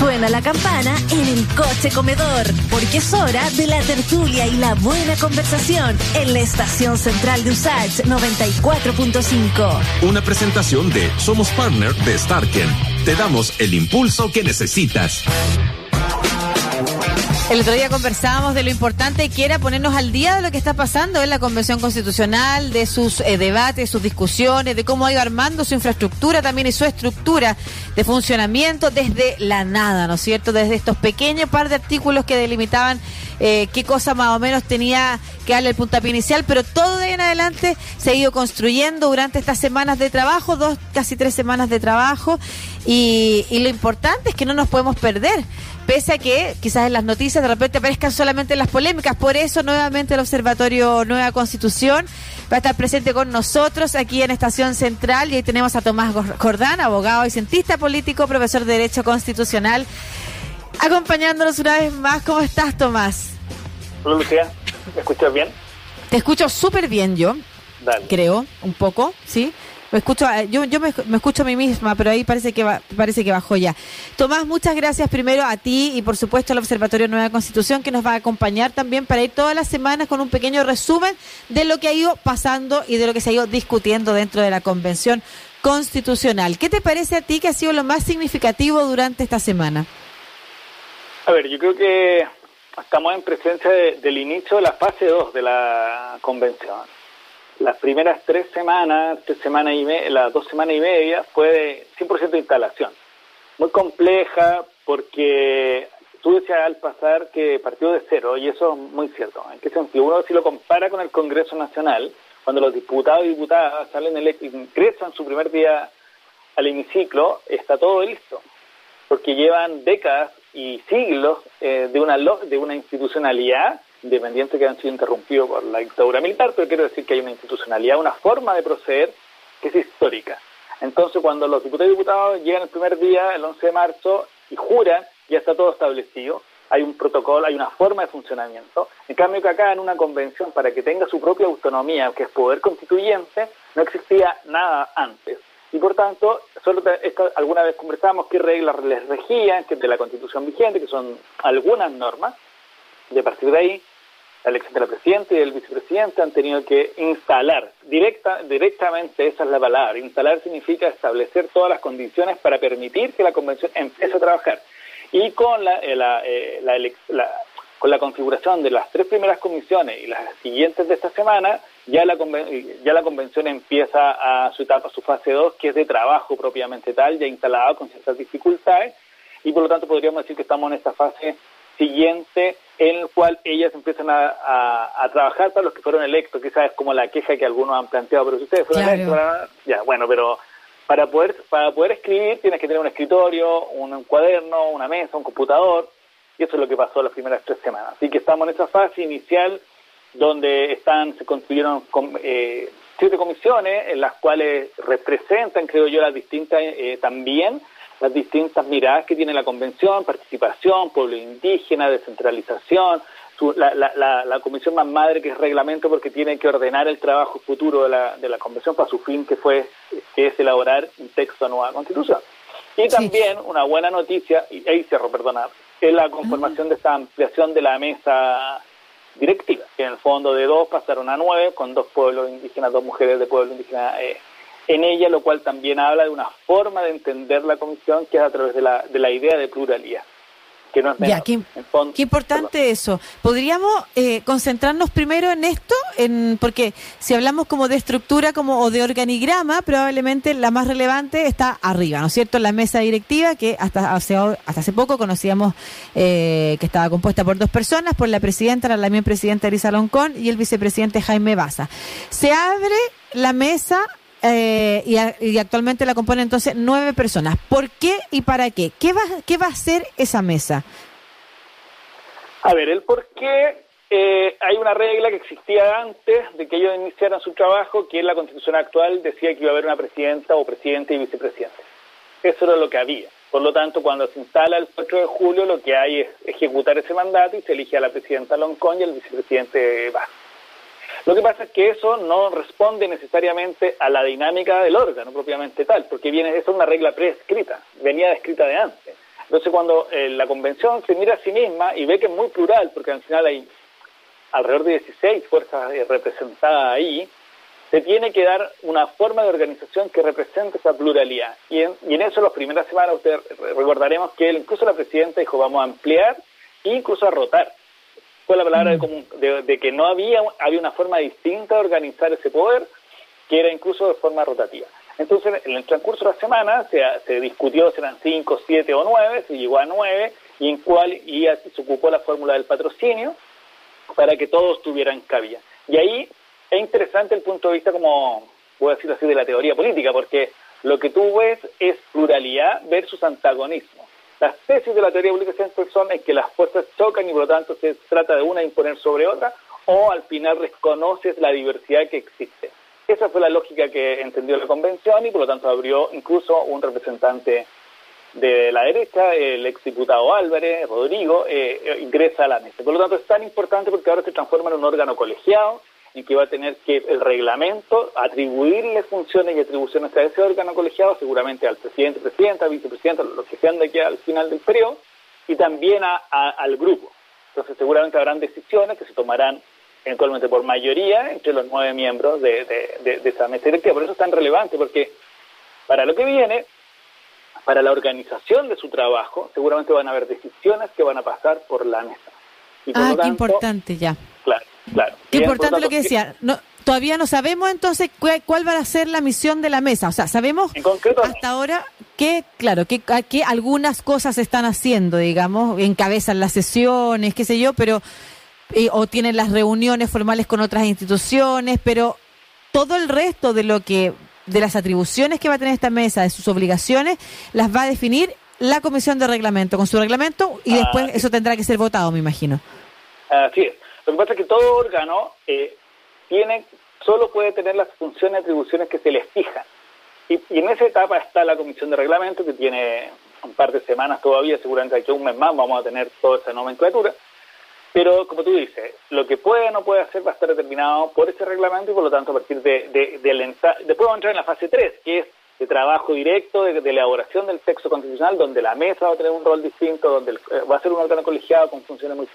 Suena la campana en el coche comedor, porque es hora de la tertulia y la buena conversación en la estación central de Usage 94.5. Una presentación de Somos Partner de Starken. Te damos el impulso que necesitas. El otro día conversábamos de lo importante que era ponernos al día de lo que está pasando en la Convención Constitucional, de sus eh, debates, sus discusiones, de cómo ha ido armando su infraestructura también y su estructura de funcionamiento desde la nada, ¿no es cierto? Desde estos pequeños par de artículos que delimitaban eh, qué cosa más o menos tenía que darle el puntapié inicial, pero todo en adelante se ha ido construyendo durante estas semanas de trabajo, dos, casi tres semanas de trabajo, y, y lo importante es que no nos podemos perder pese a que quizás en las noticias de repente aparezcan solamente las polémicas. Por eso, nuevamente, el Observatorio Nueva Constitución va a estar presente con nosotros aquí en Estación Central. Y ahí tenemos a Tomás Jordán, abogado y cientista político, profesor de Derecho Constitucional, acompañándonos una vez más. ¿Cómo estás, Tomás? Hola, Lucía. ¿Me escuchas bien? Te escucho súper bien yo. Dale. Creo, un poco, ¿sí? Me escucho, eh, yo, yo me, escucho a mí misma, pero ahí parece que parece que bajó ya. Tomás, muchas gracias primero a ti y por supuesto al Observatorio Nueva Constitución que nos va a acompañar también para ir todas las semanas con un pequeño resumen de lo que ha ido pasando y de lo que se ha ido discutiendo dentro de la Convención Constitucional. ¿Qué te parece a ti que ha sido lo más significativo durante esta semana? A ver, yo creo que estamos en presencia del inicio de la fase 2 de la Convención las primeras tres semanas, tres semanas y las dos semanas y media, fue de 100% de instalación. Muy compleja porque tú decías al pasar que partió de cero, y eso es muy cierto. ¿En qué sentido? Uno si lo compara con el Congreso Nacional, cuando los diputados y diputadas salen el, ingresan su primer día al hemiciclo, está todo listo, porque llevan décadas y siglos eh, de, una, de una institucionalidad independiente que han sido interrumpidos por la dictadura militar, pero quiero decir que hay una institucionalidad, una forma de proceder que es histórica. Entonces, cuando los diputados y diputados llegan el primer día, el 11 de marzo, y juran, ya está todo establecido, hay un protocolo, hay una forma de funcionamiento. En cambio, que acá en una convención, para que tenga su propia autonomía, que es poder constituyente, no existía nada antes. Y por tanto, solo alguna vez conversamos qué reglas les regían, que de la constitución vigente, que son algunas normas. De partir de ahí, la elección de la presidenta y del vicepresidente han tenido que instalar, directa, directamente esa es la palabra, instalar significa establecer todas las condiciones para permitir que la convención empiece a trabajar. Y con la, eh, eh, con la configuración de las tres primeras comisiones y las siguientes de esta semana, ya la, ya la convención empieza a su etapa, su fase 2, que es de trabajo propiamente tal, ya instalada con ciertas dificultades, y por lo tanto podríamos decir que estamos en esta fase siguiente en el cual ellas empiezan a, a, trabajar para los que fueron electos, quizás es como la queja que algunos han planteado, pero si ustedes fueron electos, ya, bueno, pero para poder, para poder escribir tienes que tener un escritorio, un, cuaderno, una mesa, un computador, y eso es lo que pasó las primeras tres semanas. Así que estamos en esa fase inicial donde están, se construyeron eh, siete comisiones en las cuales representan, creo yo, las distintas eh, también las distintas miradas que tiene la convención, participación, pueblo indígena, descentralización, la, la, la, comisión más madre que es reglamento porque tiene que ordenar el trabajo futuro de la, de la convención para su fin que fue que es elaborar un texto de nueva constitución. Y también una buena noticia, y ahí cierro, perdona, es la conformación de esta ampliación de la mesa directiva, que en el fondo de dos pasaron a nueve, con dos pueblos indígenas, dos mujeres de pueblo indígena eh, en ella, lo cual también habla de una forma de entender la comisión que es a través de la, de la idea de pluralidad. Que no es ya, qué, importante eso. ¿Podríamos eh, concentrarnos primero en esto? en Porque si hablamos como de estructura como o de organigrama, probablemente la más relevante está arriba, ¿no es cierto? La mesa directiva, que hasta hace, hasta hace poco conocíamos eh, que estaba compuesta por dos personas, por la presidenta, la también presidenta Elisa Loncón y el vicepresidente Jaime Baza. Se abre la mesa eh, y, actualmente la componen entonces nueve personas. ¿Por qué y para qué? ¿Qué va, qué va a hacer esa mesa? A ver, el por qué eh, hay una regla que existía antes de que ellos iniciaran su trabajo, que en la constitución actual decía que iba a haber una presidenta o presidente y vicepresidente. Eso era lo que había. Por lo tanto, cuando se instala el 4 de julio, lo que hay es ejecutar ese mandato y se elige a la presidenta Loncón y al vicepresidente Vázquez. Lo que pasa es que eso no responde necesariamente a la dinámica del órgano propiamente tal, porque viene, eso es una regla prescrita, venía descrita de antes. Entonces, cuando eh, la convención se mira a sí misma y ve que es muy plural, porque al final hay alrededor de 16 fuerzas eh, representadas ahí, se tiene que dar una forma de organización que represente esa pluralidad. Y en, y en eso, las primeras semanas, ustedes recordaremos que incluso la presidenta dijo, vamos a ampliar e incluso a rotar. Fue la palabra de, de, de, que no había, había una forma distinta de organizar ese poder, que era incluso de forma rotativa. Entonces, en el transcurso de la semana se, se discutió si eran cinco, siete o nueve, se llegó a nueve, y en cuál y se ocupó la fórmula del patrocinio para que todos tuvieran cabida. Y ahí es interesante el punto de vista, como voy a decirlo así, de la teoría política, porque lo que tú ves es pluralidad versus antagonismo. Las tesis de la teoría política siempre son es que las fuerzas chocan y por lo tanto se trata de una imponer sobre otra, o al final reconoces la diversidad que existe. Esa fue la lógica que entendió la convención y por lo tanto abrió incluso un representante de la derecha, el exdiputado Álvarez, Rodrigo, eh, eh, ingresa a la mesa. Por lo tanto es tan importante porque ahora se transforma en un órgano colegiado en que va a tener que el reglamento atribuirle funciones y atribuciones a ese órgano colegiado, seguramente al presidente, presidenta, vicepresidenta, los que sean de aquí al final del periodo, y también a, a, al grupo. Entonces seguramente habrán decisiones que se tomarán eventualmente por mayoría entre los nueve miembros de, de, de, de esa mesa directiva. Por eso es tan relevante, porque para lo que viene, para la organización de su trabajo, seguramente van a haber decisiones que van a pasar por la mesa. Y por ah, tanto, qué importante ya. Claro, claro. Qué importante lo que decía. No, todavía no sabemos entonces cuál, cuál, va a ser la misión de la mesa. O sea, sabemos concreto, hasta no. ahora que, claro, que, que algunas cosas se están haciendo, digamos, encabezan las sesiones, qué sé yo, pero eh, o tienen las reuniones formales con otras instituciones, pero todo el resto de lo que de las atribuciones que va a tener esta mesa, de sus obligaciones, las va a definir la comisión de reglamento con su reglamento y después ah, eso tendrá que ser votado, me imagino. Así es. Lo que pasa es que todo órgano eh, tiene solo puede tener las funciones y atribuciones que se les fijan. Y, en esa etapa está la comisión de reglamento que tiene un par de semanas todavía, seguramente aquí un mes más vamos a tener toda esa nomenclatura. Pero, como tú dices, lo que puede o no puede hacer va a estar determinado por ese reglamento y, por lo tanto, a partir de, de, de después vamos a entrar en la fase 3, que es de trabajo directo, de, elaboración del texto constitucional, donde la mesa va a tener un rol distinto, donde el, eh, va a ser un órgano colegiado con funciones muy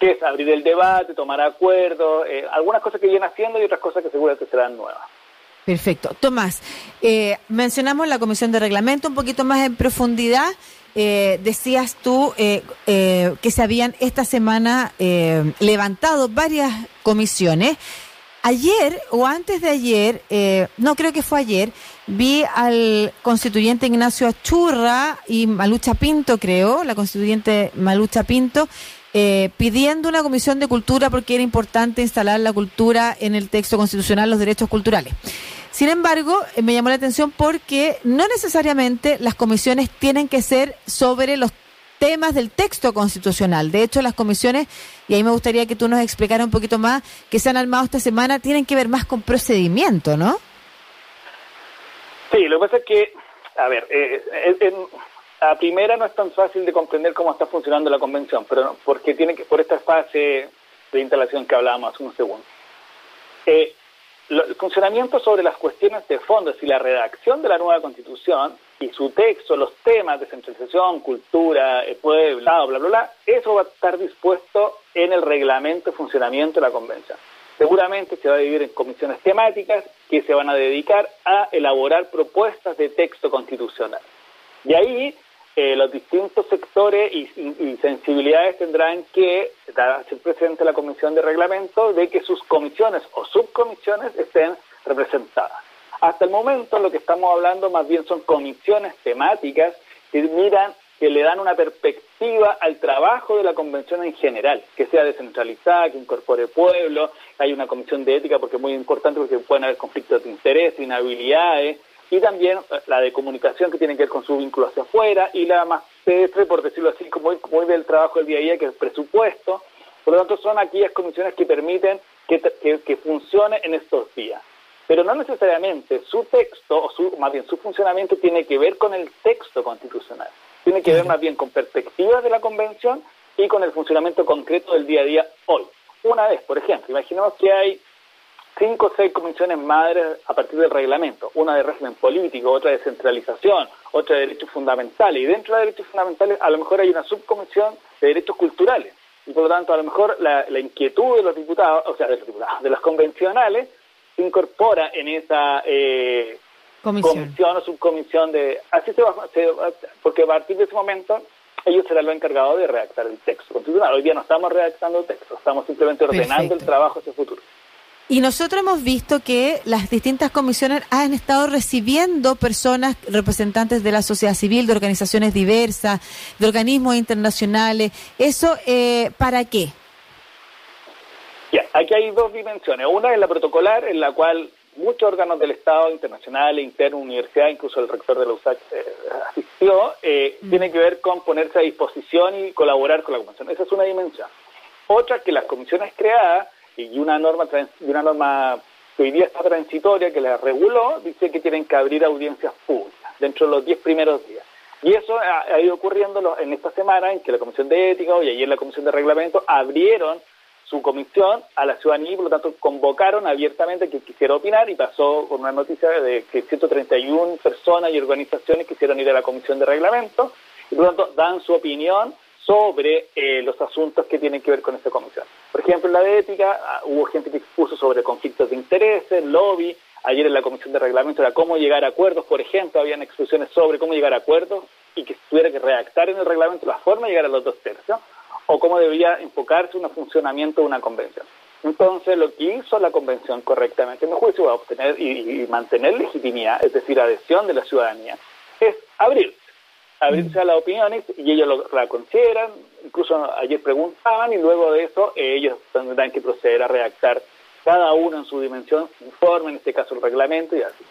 que es abrir el debate, tomar acuerdos, eh, algunas cosas que vienen haciendo y otras cosas que seguramente serán nuevas. Perfecto. Tomás, eh, mencionamos la comisión de reglamento un poquito más en profundidad. Eh, decías tú eh, eh, que se habían esta semana levantado varias comisiones. Ayer o antes de ayer, no creo que fue ayer, vi al constituyente Ignacio Achurra y Malucha Pinto, creo, la constituyente Malucha Pinto, pidiendo una comisión de cultura porque era importante instalar la cultura en el texto constitucional, los derechos culturales. Sin embargo, eh, me llamó la atención porque no necesariamente las comisiones tienen que ser sobre los temas del texto constitucional. De hecho, las comisiones, y ahí me gustaría que tú nos explicara un poquito más, que se han armado esta semana, tienen que ver más con procedimiento, ¿no? Sí, lo que pasa es que, a ver, eh, eh, a primera no es tan fácil de comprender cómo está funcionando la convención, pero porque tiene que, por esta fase de instalación que hablábamos hace un segundo. Eh, el funcionamiento sobre las cuestiones de fondo, es decir, la redacción de la nueva constitución y su texto, los temas de centralización, cultura, eh, pueblo, bla, bla, bla, bla, eso va a estar dispuesto en el reglamento de funcionamiento de la convención. Seguramente se va a dividir en comisiones temáticas que se van a dedicar a elaborar propuestas de texto constitucional. Y ahí eh, los distintos sectores y, sensibilidades tendrán que hacer presente la Comisión de Reglamento de que sus comisiones o subcomisiones estén representadas. Hasta el momento lo que estamos hablando más bien son comisiones temáticas que miran, que le dan una perspectiva al trabajo de la convención en general, que sea descentralizada, que incorpore pueblo, hay una comisión de ética porque es muy importante porque pueden haber conflictos de interés, inhabilidades, y también eh, la de comunicación que tiene que ver con su vínculo hacia afuera y la más pedestre, por decirlo así, como muy del trabajo del día a día, que es el presupuesto. Por lo tanto, son aquellas comisiones que permiten que, que, que funcione en estos días. Pero no necesariamente su texto, o su, más bien su funcionamiento, tiene que ver con el texto constitucional. Tiene que ver más bien con perspectivas de la convención y con el funcionamiento concreto del día a día hoy. Una vez, por ejemplo, imaginemos que hay cinco o seis comisiones madres a partir del reglamento, una de régimen político, otra de centralización, otra de derechos fundamentales. Y dentro de derechos fundamentales a lo mejor hay una subcomisión de derechos culturales. Y por lo tanto, a lo mejor la, inquietud de los diputados, o sea, de los diputados, de los convencionales, se incorpora en esa eh, comisión. o subcomisión de... Así se va, porque a partir de ese momento ellos serán los encargados de redactar el texto constitucional. Hoy día no estamos redactando el texto, estamos simplemente ordenando el trabajo hacia el futuro. Y nosotros hemos visto que las distintas comisiones han estado recibiendo personas, representantes de la sociedad civil, de organizaciones diversas, de organismos internacionales. ¿Eso eh, para qué? Aquí hay dos dimensiones. Una es la protocolar, en la cual muchos órganos del Estado, internacionales, interno, universidad, incluso el rector de la USAC eh, asistió, eh, tiene que ver con ponerse a disposición y colaborar con la Comisión. Esa es una dimensión. Otra que las comisiones creadas y una norma y una norma que hoy día está transitoria que la reguló dice que tienen que abrir audiencias públicas dentro de los 10 primeros días. Y eso ha, ido ocurriendo en esta semana en que la Comisión de Ética y ayer la Comisión de Reglamento abrieron su comisión a la ciudadanía y por lo tanto convocaron abiertamente que quisiera opinar y pasó con una noticia de que 131 personas y organizaciones quisieron ir a la Comisión de Reglamento y por lo tanto dan su opinión sobre eh, los asuntos que tienen que ver con esta comisión. Por ejemplo, en la de ética ah, hubo gente que expuso sobre conflictos de intereses, lobby. Ayer en la comisión de reglamento era cómo llegar a acuerdos, por ejemplo, habían expresiones sobre cómo llegar a acuerdos y que tuviera que redactar en el reglamento la forma de llegar a los dos tercios o cómo debía enfocarse un funcionamiento de una convención. Entonces, lo que hizo la convención correctamente, en mi juicio, a obtener y mantener legitimidad, es decir, adhesión de la ciudadanía, es abrir abrirse a las opiniones y ellos lo, la consideran, incluso ayer preguntaban y luego de eso eh, ellos tendrán que proceder a redactar cada uno en su dimensión informe, en este caso el reglamento y así.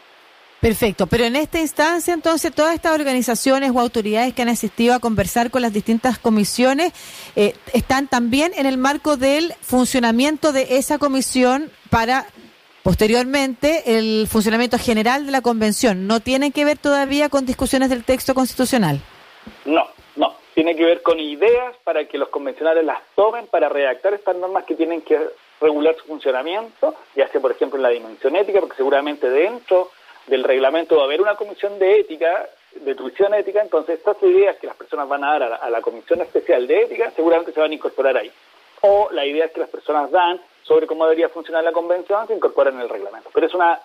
Perfecto, pero en esta instancia entonces todas estas organizaciones o autoridades que han asistido a conversar con las distintas comisiones eh, están también en el marco del funcionamiento de esa comisión para Posteriormente, el funcionamiento general de la convención no tiene que ver todavía con discusiones del texto constitucional. No, no. Tiene que ver con ideas para que los convencionales las tomen para redactar estas normas que tienen que regular su funcionamiento, ya sea, por ejemplo, en la dimensión ética, porque seguramente dentro del reglamento va a haber una comisión de ética, de tuición ética, entonces estas ideas que las personas van a dar a la, a la comisión especial de ética seguramente se van a incorporar ahí. O las ideas que las personas dan sobre cómo debería funcionar la convención se incorpora en el reglamento. Pero es una,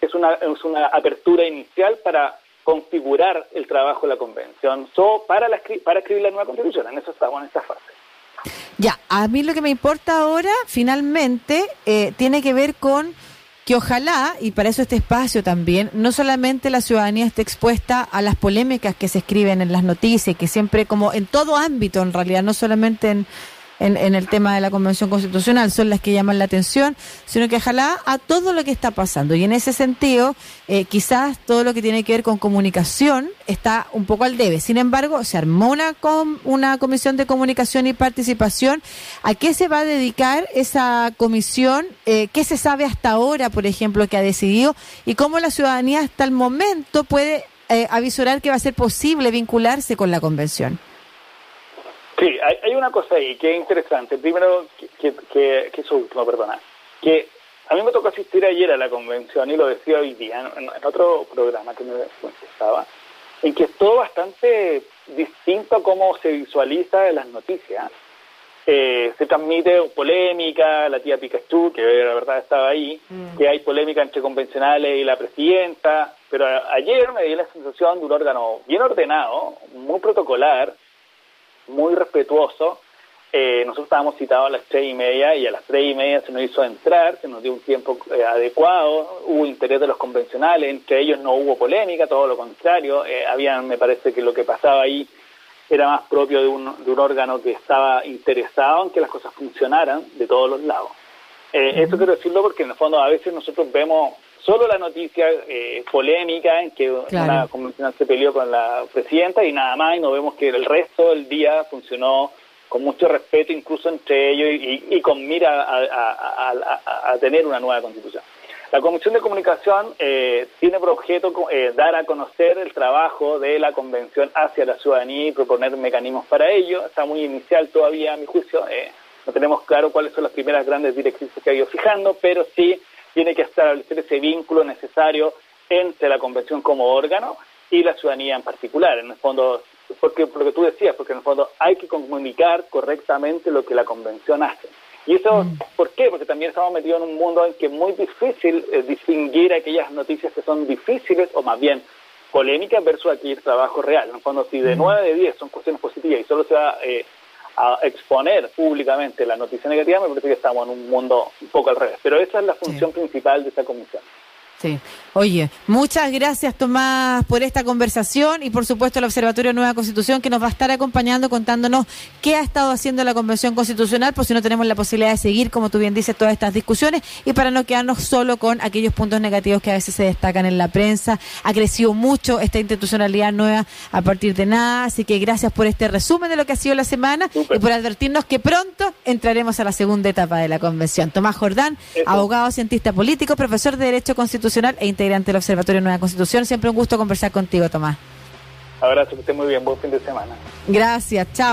es una, es una apertura inicial para configurar el trabajo de la convención so, para, la, para escribir la nueva constitución. En eso estamos en esta fase. Ya, a mí lo que me importa ahora, finalmente, eh, tiene que ver con que ojalá, y para eso este espacio también, no solamente la ciudadanía esté expuesta a las polémicas que se escriben en las noticias, que siempre como en todo ámbito en realidad, no solamente en en, el tema de la Convención Constitucional, son las que llaman la atención, sino que ojalá a todo lo que está pasando. Y en ese sentido, eh, quizás todo lo que tiene que ver con comunicación está un poco al debe. Sin embargo, se armó una, una comisión de comunicación y participación. ¿A qué se va a dedicar esa comisión? Eh, ¿Qué se sabe hasta ahora, por ejemplo, que ha decidido? ¿Y cómo la ciudadanía hasta el momento puede eh, avisorar que va a ser posible vincularse con la convención? Sí, hay, una cosa ahí que es interesante. Primero, que, que, que eso último, perdona. Que a mí me tocó asistir ayer a la convención y lo decía hoy día en, otro programa que me estaba, en que es todo bastante distinto a cómo se visualiza las noticias. Eh, se transmite polémica, la tía Pikachu, que la verdad estaba ahí, mm. que hay polémica entre convencionales y la presidenta, pero ayer me dio la sensación de un órgano bien ordenado, muy protocolar, muy respetuoso. Eh, nosotros estábamos citados a las tres y media y a las tres y media se nos hizo entrar, se nos dio un tiempo eh, adecuado, hubo interés de los convencionales, entre ellos no hubo polémica, todo lo contrario, eh, habían, me parece que lo que pasaba ahí era más propio de un, de un órgano que estaba interesado en que las cosas funcionaran de todos los lados. Eh, Esto quiero decirlo porque en el fondo a veces nosotros vemos solo la noticia eh, polémica en que una convencional se peleó con la presidenta y nada más, y no vemos que el resto del día funcionó con mucho respeto incluso entre ellos y, con mira a, tener una nueva constitución. La Comisión de Comunicación eh, tiene por objeto eh, dar a conocer el trabajo de la Convención hacia la ciudadanía y proponer mecanismos para ello. Está muy inicial todavía, a mi juicio. no tenemos claro cuáles son las primeras grandes directrices que ha ido fijando, pero sí tiene que establecer ese vínculo necesario entre la convención como órgano y la ciudadanía en particular. En el fondo, porque lo que tú decías, porque en el fondo hay que comunicar correctamente lo que la convención hace. Y eso, mm. ¿por qué? Porque también estamos metidos en un mundo en que es muy difícil eh, distinguir aquellas noticias que son difíciles o más bien polémicas versus aquí el trabajo real. En el fondo, si de 9 mm. de 10 son cuestiones positivas y solo se va eh, a exponer públicamente la noticia negativa, me parece que estamos en un mundo un poco al revés. Pero esa es la función principal de esta comisión. Sí. Oye, muchas gracias Tomás por esta conversación y por supuesto el Observatorio Nueva Constitución que nos va a estar acompañando contándonos qué ha estado haciendo la Convención Constitucional, por si no tenemos la posibilidad de seguir, como tú bien dices, todas estas discusiones y para no quedarnos solo con aquellos puntos negativos que a veces se destacan en la prensa. Ha crecido mucho esta institucionalidad nueva a partir de nada, así que gracias por este resumen de lo que ha sido la semana y por advertirnos que pronto entraremos a la segunda etapa de la Convención. Tomás Jordán, abogado, cientista político, profesor de Derecho Constitucional e integrante del Observatorio Nueva Constitución. Siempre un gusto conversar contigo, Tomás. Abrazo, que esté muy bien. Buen fin de semana. Gracias, chao.